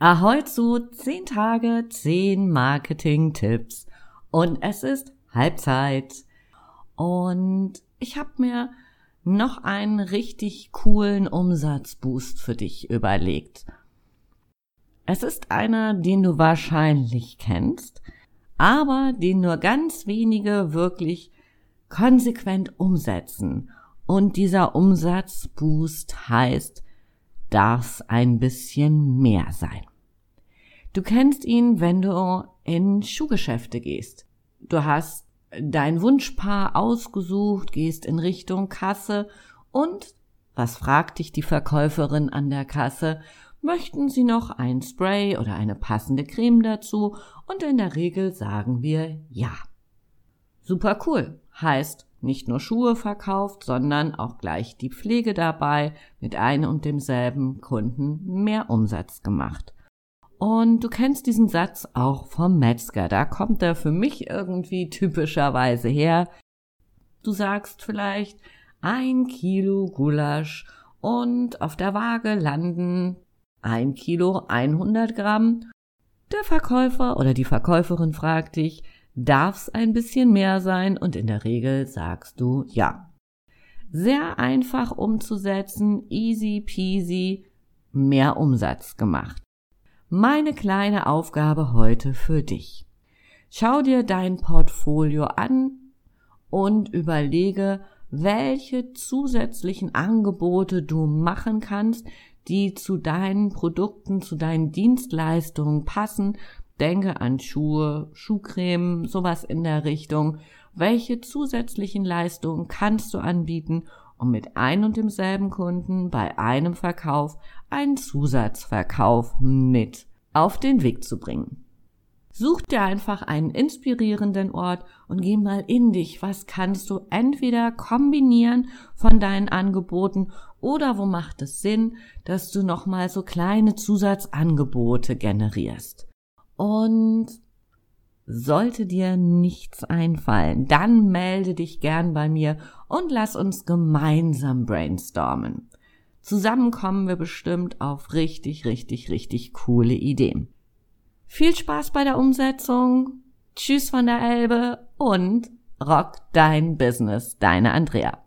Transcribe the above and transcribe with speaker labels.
Speaker 1: Ahoi zu 10 Tage, 10 Marketing-Tipps. Und es ist Halbzeit. Und ich habe mir noch einen richtig coolen Umsatzboost für dich überlegt. Es ist einer, den du wahrscheinlich kennst, aber den nur ganz wenige wirklich konsequent umsetzen. Und dieser Umsatzboost heißt, darf ein bisschen mehr sein. Du kennst ihn, wenn du in Schuhgeschäfte gehst. Du hast dein Wunschpaar ausgesucht, gehst in Richtung Kasse und was fragt dich die Verkäuferin an der Kasse? Möchten Sie noch ein Spray oder eine passende Creme dazu? Und in der Regel sagen wir ja. Super cool. Heißt, nicht nur Schuhe verkauft, sondern auch gleich die Pflege dabei, mit einem und demselben Kunden mehr Umsatz gemacht. Und du kennst diesen Satz auch vom Metzger. Da kommt er für mich irgendwie typischerweise her. Du sagst vielleicht ein Kilo Gulasch und auf der Waage landen ein Kilo 100 Gramm. Der Verkäufer oder die Verkäuferin fragt dich, darf's ein bisschen mehr sein? Und in der Regel sagst du ja. Sehr einfach umzusetzen, easy peasy, mehr Umsatz gemacht meine kleine Aufgabe heute für dich. Schau dir dein Portfolio an und überlege, welche zusätzlichen Angebote du machen kannst, die zu deinen Produkten, zu deinen Dienstleistungen passen. Denke an Schuhe, Schuhcreme, sowas in der Richtung. Welche zusätzlichen Leistungen kannst du anbieten, um mit ein und demselben Kunden bei einem Verkauf einen Zusatzverkauf mit auf den Weg zu bringen. Such dir einfach einen inspirierenden Ort und geh mal in dich. Was kannst du entweder kombinieren von deinen Angeboten oder wo macht es Sinn, dass du nochmal so kleine Zusatzangebote generierst? Und sollte dir nichts einfallen, dann melde dich gern bei mir und lass uns gemeinsam brainstormen. Zusammen kommen wir bestimmt auf richtig, richtig, richtig coole Ideen. Viel Spaß bei der Umsetzung. Tschüss von der Elbe und rock dein Business. Deine Andrea.